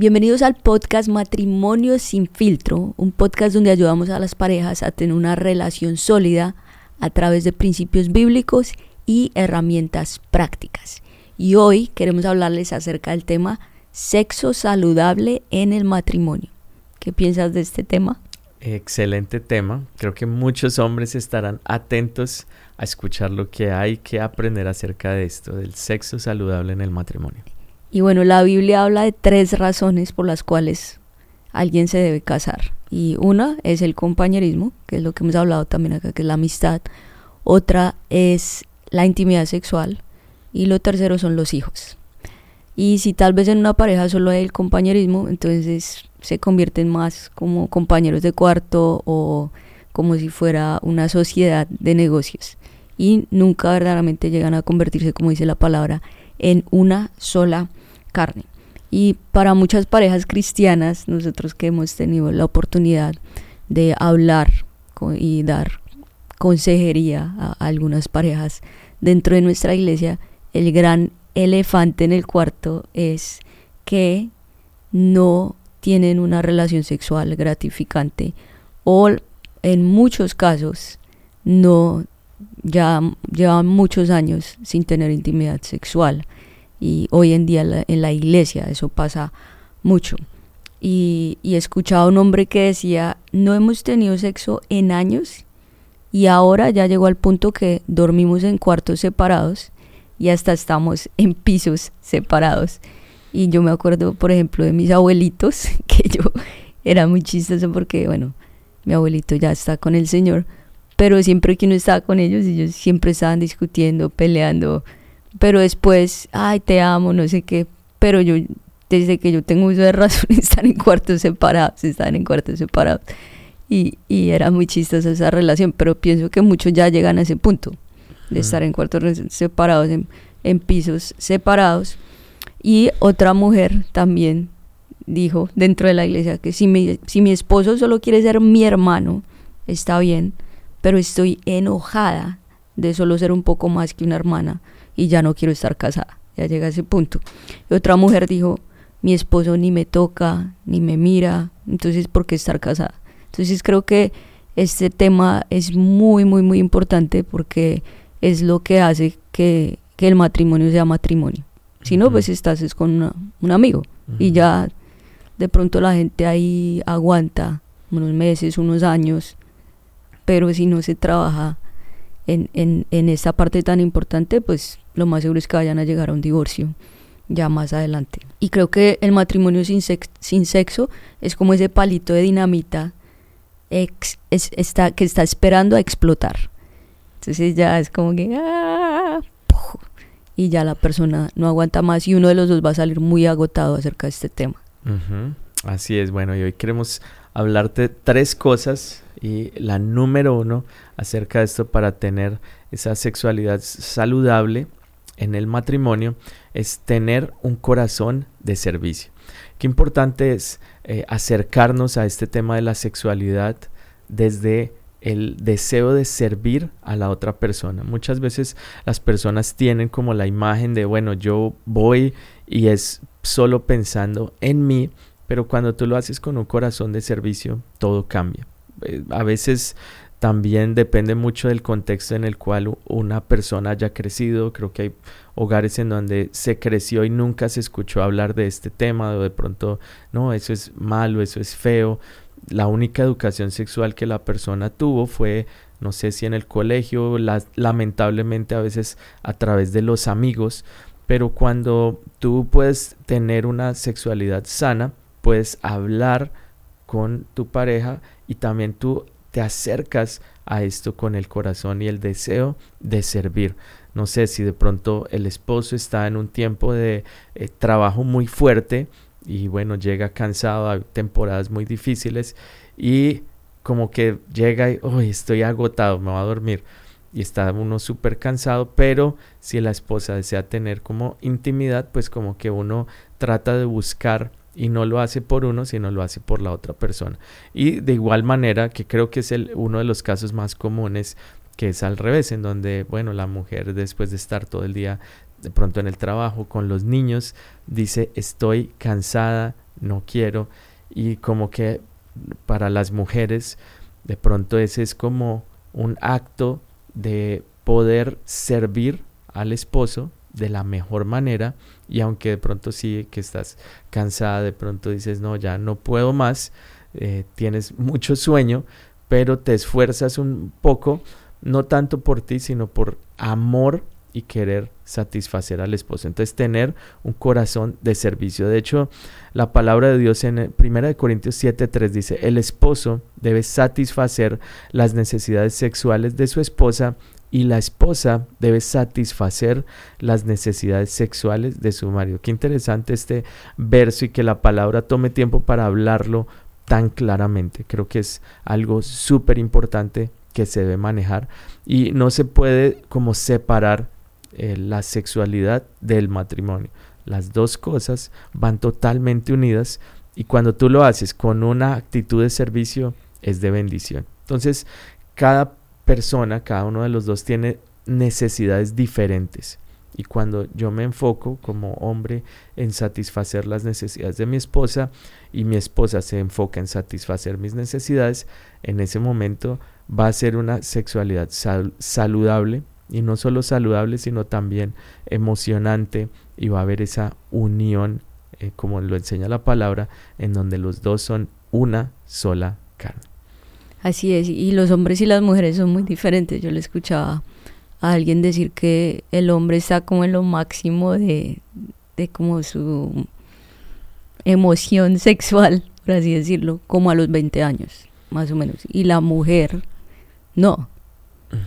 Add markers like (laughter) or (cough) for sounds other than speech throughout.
Bienvenidos al podcast Matrimonio sin filtro, un podcast donde ayudamos a las parejas a tener una relación sólida a través de principios bíblicos y herramientas prácticas. Y hoy queremos hablarles acerca del tema sexo saludable en el matrimonio. ¿Qué piensas de este tema? Excelente tema. Creo que muchos hombres estarán atentos a escuchar lo que hay que aprender acerca de esto, del sexo saludable en el matrimonio. Y bueno, la Biblia habla de tres razones por las cuales alguien se debe casar. Y una es el compañerismo, que es lo que hemos hablado también acá, que es la amistad. Otra es la intimidad sexual. Y lo tercero son los hijos. Y si tal vez en una pareja solo hay el compañerismo, entonces se convierten más como compañeros de cuarto o como si fuera una sociedad de negocios. Y nunca verdaderamente llegan a convertirse, como dice la palabra, en una sola carne. Y para muchas parejas cristianas, nosotros que hemos tenido la oportunidad de hablar y dar consejería a algunas parejas dentro de nuestra iglesia, el gran elefante en el cuarto es que no tienen una relación sexual gratificante o en muchos casos no ya llevan muchos años sin tener intimidad sexual y hoy en día en la iglesia eso pasa mucho. Y, y he escuchado a un hombre que decía, no hemos tenido sexo en años y ahora ya llegó al punto que dormimos en cuartos separados y hasta estamos en pisos separados. Y yo me acuerdo, por ejemplo, de mis abuelitos, (laughs) que yo era muy chistoso porque, bueno, mi abuelito ya está con el Señor, pero siempre que uno estaba con ellos, ellos siempre estaban discutiendo, peleando, pero después, ay, te amo, no sé qué, pero yo, desde que yo tengo uso de razón, (laughs) están en cuartos separados, están en cuartos separados. Y, y era muy chistosa esa relación, pero pienso que muchos ya llegan a ese punto, de estar en cuartos separados, en, en pisos separados. Y otra mujer también dijo dentro de la iglesia que si mi, si mi esposo solo quiere ser mi hermano, está bien, pero estoy enojada de solo ser un poco más que una hermana y ya no quiero estar casada. Ya llega a ese punto. Y otra mujer dijo, mi esposo ni me toca, ni me mira, entonces ¿por qué estar casada? Entonces creo que este tema es muy, muy, muy importante porque es lo que hace que, el matrimonio sea matrimonio. Si no, pues estás es con un amigo y ya de pronto la gente ahí aguanta unos meses, unos años, pero si no se trabaja en, en, en esta parte tan importante, pues lo más seguro es que vayan a llegar a un divorcio ya más adelante. Y creo que el matrimonio sin, sin sexo es como ese palito de dinamita está, que está esperando a explotar. Entonces ya es como que... ¡ah! y ya la persona no aguanta más y uno de los dos va a salir muy agotado acerca de este tema. Así es, bueno, y hoy queremos hablarte tres cosas y la número uno acerca de esto para tener esa sexualidad saludable en el matrimonio es tener un corazón de servicio. Qué importante es eh, acercarnos a este tema de la sexualidad desde el deseo de servir a la otra persona. Muchas veces las personas tienen como la imagen de, bueno, yo voy y es solo pensando en mí, pero cuando tú lo haces con un corazón de servicio, todo cambia. Eh, a veces también depende mucho del contexto en el cual una persona haya crecido. Creo que hay hogares en donde se creció y nunca se escuchó hablar de este tema o de pronto, no, eso es malo, eso es feo. La única educación sexual que la persona tuvo fue, no sé si en el colegio, lamentablemente a veces a través de los amigos, pero cuando tú puedes tener una sexualidad sana, puedes hablar con tu pareja y también tú te acercas a esto con el corazón y el deseo de servir. No sé si de pronto el esposo está en un tiempo de eh, trabajo muy fuerte y bueno, llega cansado a temporadas muy difíciles y como que llega y, hoy estoy agotado, me voy a dormir. Y está uno súper cansado, pero si la esposa desea tener como intimidad, pues como que uno trata de buscar y no lo hace por uno, sino lo hace por la otra persona. Y de igual manera, que creo que es el, uno de los casos más comunes, que es al revés, en donde, bueno, la mujer después de estar todo el día de pronto en el trabajo con los niños, dice, estoy cansada no quiero. Y como que para las mujeres, de pronto ese es como un acto de poder servir al esposo de la mejor manera y aunque de pronto sí que estás cansada, de pronto dices no, ya no puedo más, eh, tienes (laughs) mucho sueño, pero te esfuerzas un poco, no tanto por ti, sino por amor y querer satisfacer al esposo. Entonces tener un corazón de servicio. De hecho, la palabra de Dios en 1 Corintios 7:3 dice, el esposo debe satisfacer las necesidades sexuales de su esposa y la esposa debe satisfacer las necesidades sexuales de su marido. Qué interesante este verso y que la palabra tome tiempo para hablarlo tan claramente. Creo que es algo súper importante que se debe manejar y no se puede como separar eh, la sexualidad del matrimonio. Las dos cosas van totalmente unidas y cuando tú lo haces con una actitud de servicio es de bendición. Entonces, cada persona, cada uno de los dos tiene necesidades diferentes. Y cuando yo me enfoco como hombre en satisfacer las necesidades de mi esposa y mi esposa se enfoca en satisfacer mis necesidades, en ese momento va a ser una sexualidad saludable y no solo saludable, sino también emocionante y va a haber esa unión, eh, como lo enseña la palabra, en donde los dos son una sola carne. Así es, y los hombres y las mujeres son muy diferentes. Yo le escuchaba a alguien decir que el hombre está como en lo máximo de, de como su emoción sexual, por así decirlo, como a los 20 años, más o menos. Y la mujer, no,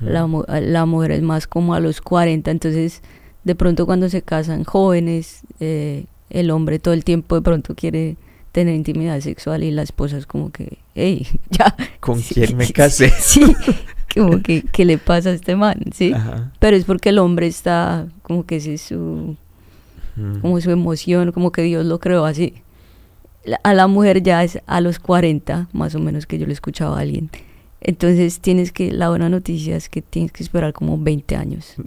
la, la, mujer es más como a los 40, entonces de pronto cuando se casan jóvenes, eh, el hombre todo el tiempo de pronto quiere tener intimidad sexual y la esposa es como que, hey, (laughs) ya. ¿Con quién me casé? Sí, (laughs) como que, ¿qué le pasa a este man? Sí, pero es porque el hombre está como que es su, como su emoción, como que Dios lo creó así. a la mujer ya es a los 40, más o menos que yo le escuchaba a alguien entonces tienes que, la buena noticia es que tienes que esperar como 20 años. (laughs)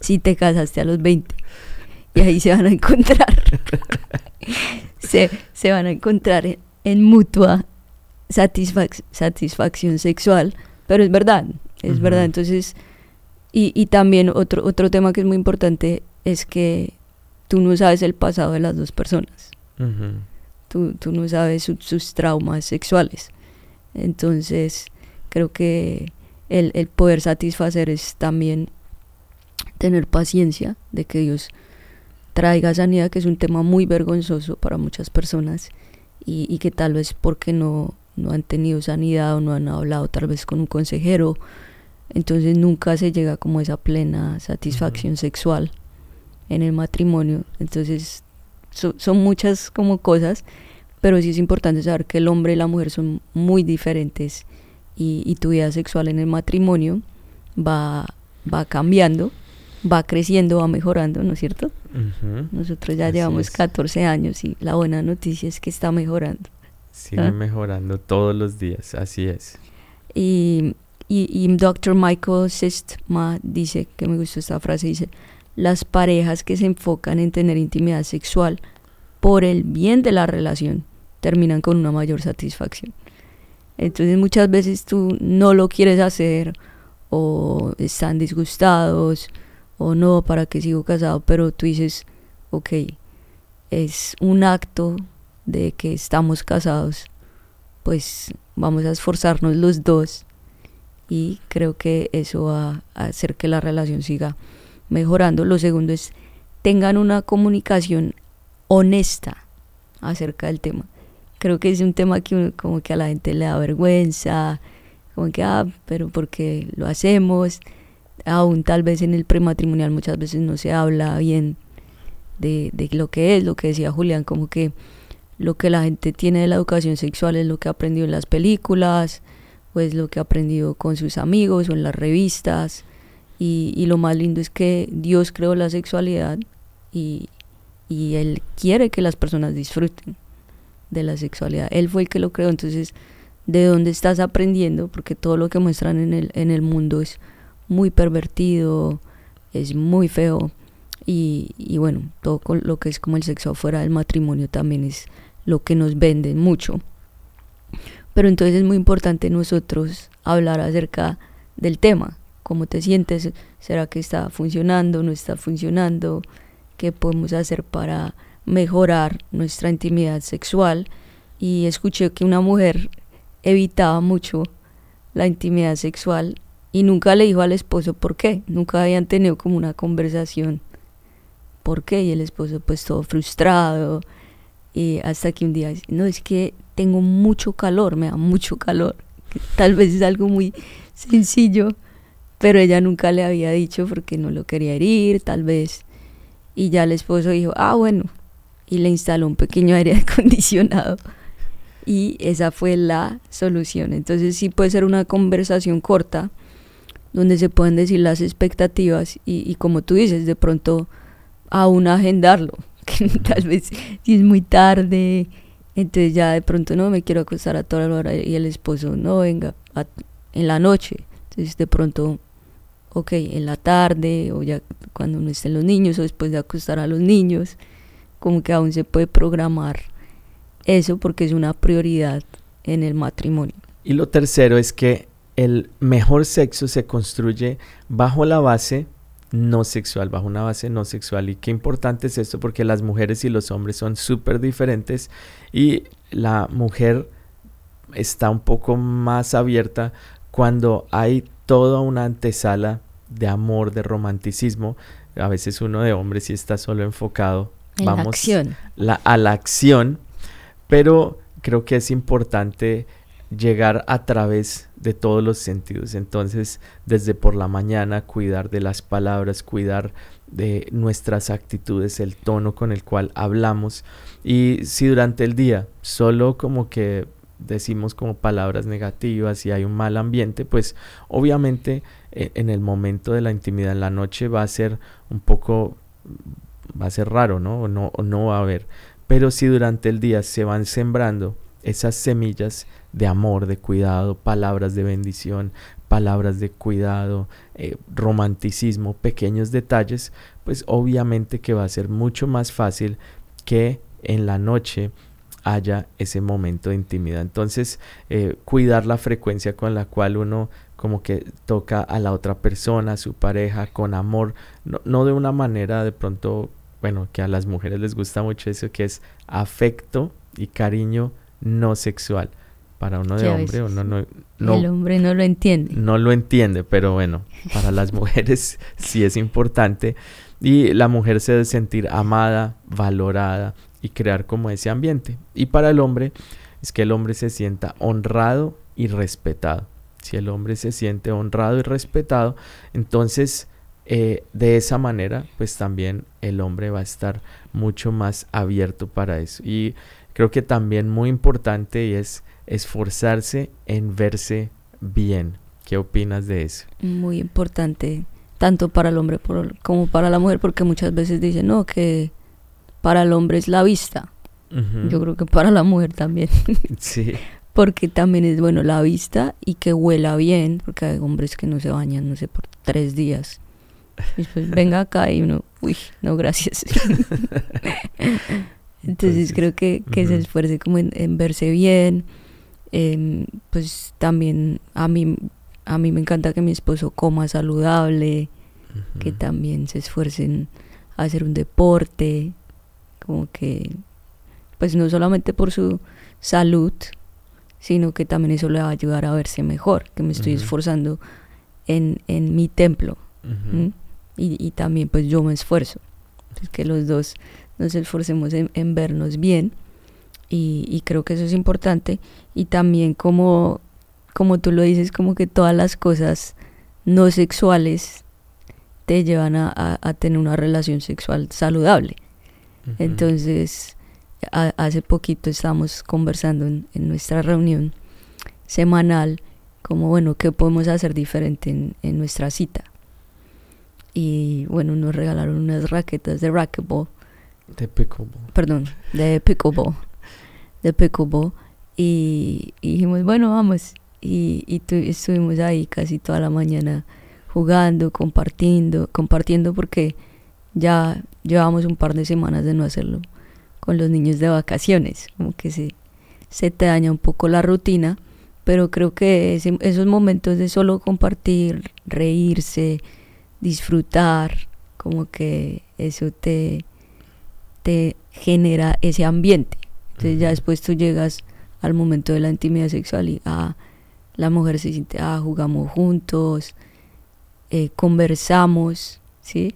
Si, te casaste a los 20. Y ahí se van a encontrar. Se, se, van a encontrar en, mutua satisfacción sexual. Pero es verdad, es verdad. Entonces, y, y también otro, otro tema que es muy importante es que tú no sabes el pasado de las dos personas. tú, tú, no sabes sus traumas sexuales. Entonces, creo que el, el, poder satisfacer es también tener paciencia de que Dios traiga sanidad, que es un tema muy vergonzoso para muchas personas y, y que tal vez porque no, no han tenido sanidad o no han hablado tal vez con un consejero, entonces nunca se llega como esa plena satisfacción sexual en el matrimonio. Entonces son muchas como cosas pero sí es importante saber que el hombre y la mujer son muy diferentes y, tu vida sexual en el matrimonio va, va cambiando, va creciendo, va mejorando, ¿no es cierto? Nosotros ya llevamos 14 años y la buena noticia es que está mejorando. Sigue ¿Ah? mejorando todos los días, así es. Y, y, y Dr. Michael Sistma dice, que me gustó esta frase, dice, las parejas que se enfocan en tener intimidad sexual por el bien de la relación, terminan con una mayor satisfacción. Entonces muchas veces tú no lo quieres hacer o están disgustados o no, ¿para qué sigo casado? Pero tú dices, ok, es un acto de que estamos casados, pues vamos a esforzarnos los dos y creo que eso va a hacer que la relación siga mejorando. Lo segundo es tengan una comunicación honesta acerca del tema. Creo que es un tema que como que a la gente le da vergüenza, como que, ah, pero porque lo hacemos. Aún tal vez en el prematrimonial muchas veces no se habla bien de, de lo que es, lo que decía Julián, como que lo que la gente tiene de la educación sexual es lo que ha aprendido en las películas, o es lo que ha aprendido con sus amigos o en las revistas. Y, y lo más lindo es que Dios creó la sexualidad y, y Él quiere que las personas disfruten de la sexualidad. Él fue el que lo creó, entonces, ¿de dónde estás aprendiendo? Porque todo lo que muestran en el, en el mundo es muy pervertido, es muy feo. Y, y bueno, todo lo que es como el sexo fuera del matrimonio también es lo que nos venden mucho. Pero entonces es muy importante nosotros hablar acerca del tema, cómo te sientes, será que está funcionando, no está funcionando, qué podemos hacer para mejorar nuestra intimidad sexual. Y escuché que una mujer evitaba mucho la intimidad sexual y nunca le dijo al esposo por qué, nunca habían tenido como una conversación por qué y el esposo pues todo frustrado y hasta que un día no es que tengo mucho calor, me da mucho calor, (laughs) tal vez es algo muy sencillo, pero ella nunca le había dicho porque no lo quería herir, tal vez. Y ya el esposo dijo, ah, bueno, y le instaló un pequeño (laughs) aire acondicionado. Y esa fue la solución. Entonces sí puede ser una conversación corta, donde se pueden decir las expectativas y, como tú dices, de pronto aún agendarlo, (laughs) que tal vez si es muy tarde, entonces ya de pronto no me quiero acostar a toda la hora y el esposo no venga en la noche, entonces de pronto, ok, en la tarde o ya cuando no estén los niños o después de acostar a los niños, como que aún se puede programar eso porque es una prioridad en el matrimonio. Y lo tercero es que el mejor sexo se construye bajo la base no sexual, bajo una base no sexual. Y qué importante es esto porque las mujeres y los hombres son súper diferentes y la mujer está un poco más abierta cuando hay toda una antesala de amor, de romanticismo. A veces uno de hombres sí está solo enfocado. vamos a la acción, pero creo que es importante llegar a través de todos los sentidos. Entonces, desde por la mañana, cuidar de las palabras, cuidar de nuestras actitudes, el tono con el cual hablamos. Y si durante el día solo como que decimos como palabras negativas y hay un mal ambiente, pues obviamente e, en el momento de la intimidad en la noche va a ser un poco, va a ser raro, ¿no? No, o no va a haber. Pero si durante el día se van sembrando esas semillas de amor, de cuidado, palabras de bendición, palabras de cuidado, eh, romanticismo, pequeños detalles, pues obviamente que va a ser mucho más fácil que en la noche haya ese momento de intimidad. Entonces, eh, cuidar la frecuencia con la cual uno como que toca a la otra persona, a su pareja, con amor, no, no de una manera de pronto, bueno, que a las mujeres les gusta mucho eso, que es afecto y cariño no sexual. Para uno de hombre, uno no, no, El hombre no lo entiende. No lo entiende, pero bueno, para las (laughs) mujeres sí es importante. Y la mujer se debe sentir amada, valorada y crear como ese ambiente. Y para el hombre es que el hombre se sienta honrado y respetado. Si el hombre se siente honrado y respetado, entonces eh, de esa manera, pues también el hombre va a estar mucho más abierto para eso. Y creo que también muy importante es esforzarse en verse bien. ¿Qué opinas de eso? Muy importante, tanto para el hombre como para la mujer, porque muchas veces dicen, no, que para el hombre es la vista. Yo creo que para la mujer también. (laughs) (laughs) sí. Porque también es bueno la vista y que huela bien, porque hay hombres que no se bañan, no sé, por tres días. Y después venga acá y uno, uy, no, gracias. (laughs) Entonces, creo que, que se esfuerce como en, verse bien. Em, pues también a mí, a mí me encanta que mi esposo coma saludable, que también se esfuercen a hacer un deporte, como que, pues no solamente por su salud, sino que también eso le va a ayudar a verse mejor, que me estoy esforzando en, en mi templo. y, y, también pues yo me esfuerzo. Entonces, que los dos nos esforcemos en, vernos bien y, creo que eso es importante y también como, como tú lo dices, como que todas las cosas no sexuales te llevan a, tener una relación sexual saludable. Entonces, hace poquito estábamos conversando en, nuestra reunión semanal como, bueno, ¿qué podemos hacer diferente en, en nuestra cita? Y bueno, nos regalaron unas raquetas de racquetball de pickleball. Perdón, de pickleball. De pickleball. Y, dijimos, bueno, vamos. Y, y estuvimos ahí casi toda la mañana jugando, compartiendo, compartiendo porque ya llevamos un par de semanas de no hacerlo con los niños de vacaciones, como que se, se te daña un poco la rutina, pero creo que esos momentos de solo compartir, reírse, disfrutar, como que eso te, te genera ese ambiente. Entonces ya después tú llegas al momento de la intimidad sexual y ah, la mujer se siente, ah, jugamos juntos, eh, conversamos, ¿sí?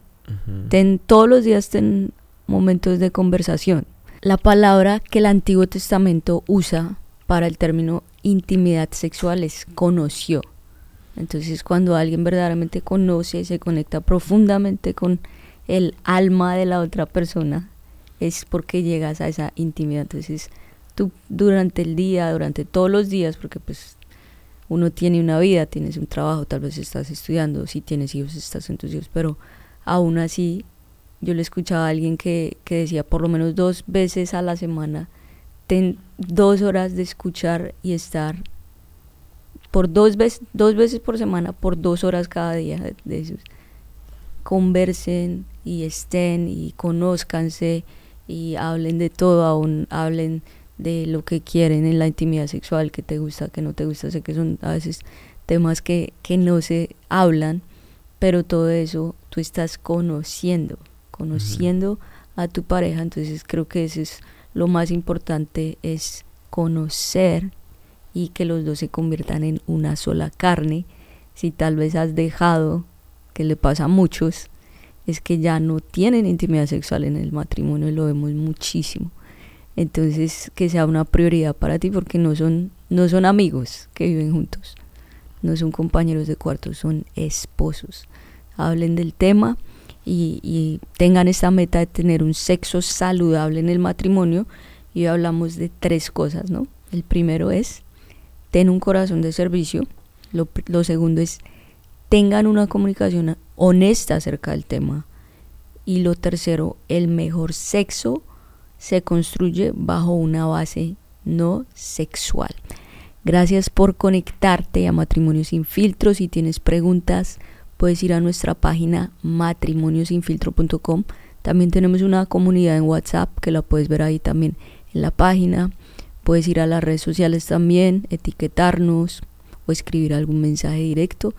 ten, todos los días ten momentos de conversación. La palabra que el Antiguo Testamento usa para el término intimidad sexual es conoció. Entonces cuando alguien verdaderamente conoce, se conecta profundamente con el alma de la otra persona, es porque llegas a esa intimidad. Entonces tú durante el día, durante todos los días, porque pues uno tiene una vida, tienes un trabajo, tal vez estás estudiando, si tienes hijos, estás en tus hijos, pero aún así yo le escuchaba a alguien que, que decía por lo menos dos veces a la semana, ten dos horas de escuchar y estar por dos veces, dos veces por semana, por dos horas cada día de esos. Conversen y estén y conózcanse y hablen de todo, aún hablen de lo que quieren en la intimidad sexual, que te gusta, que no te gusta, sé que son a veces temas que, que no se hablan, pero todo eso tú estás conociendo, conociendo a tu pareja, entonces creo que eso es lo más importante, es conocer y que los dos se conviertan en una sola carne. Si tal vez has dejado, que le pasa a muchos, es que ya no tienen intimidad sexual en el matrimonio y lo vemos muchísimo. Entonces, que sea una prioridad para ti porque no son no son amigos que viven juntos. No son compañeros de cuarto, son esposos hablen del tema y, tengan esta meta de tener un sexo saludable en el matrimonio. Y hablamos de tres cosas, ¿no? El primero es, ten un corazón de servicio. Lo, lo segundo es, tengan una comunicación honesta acerca del tema. Y lo tercero, el mejor sexo se construye bajo una base no sexual. Gracias por conectarte a Matrimonio Sin Filtros. Si tienes preguntas, puedes ir a nuestra página matrimoniosinfiltro.com. También tenemos una comunidad en WhatsApp que la puedes ver ahí también en la página. Puedes ir a las redes sociales también, etiquetarnos o escribir algún mensaje directo.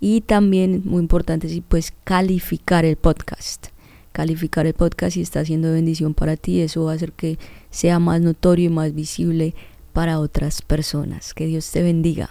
Y también, muy importante, si puedes calificar el podcast. Calificar el podcast si está haciendo bendición para ti. Eso va a hacer que sea más notorio y más visible para otras personas. Que Dios te bendiga.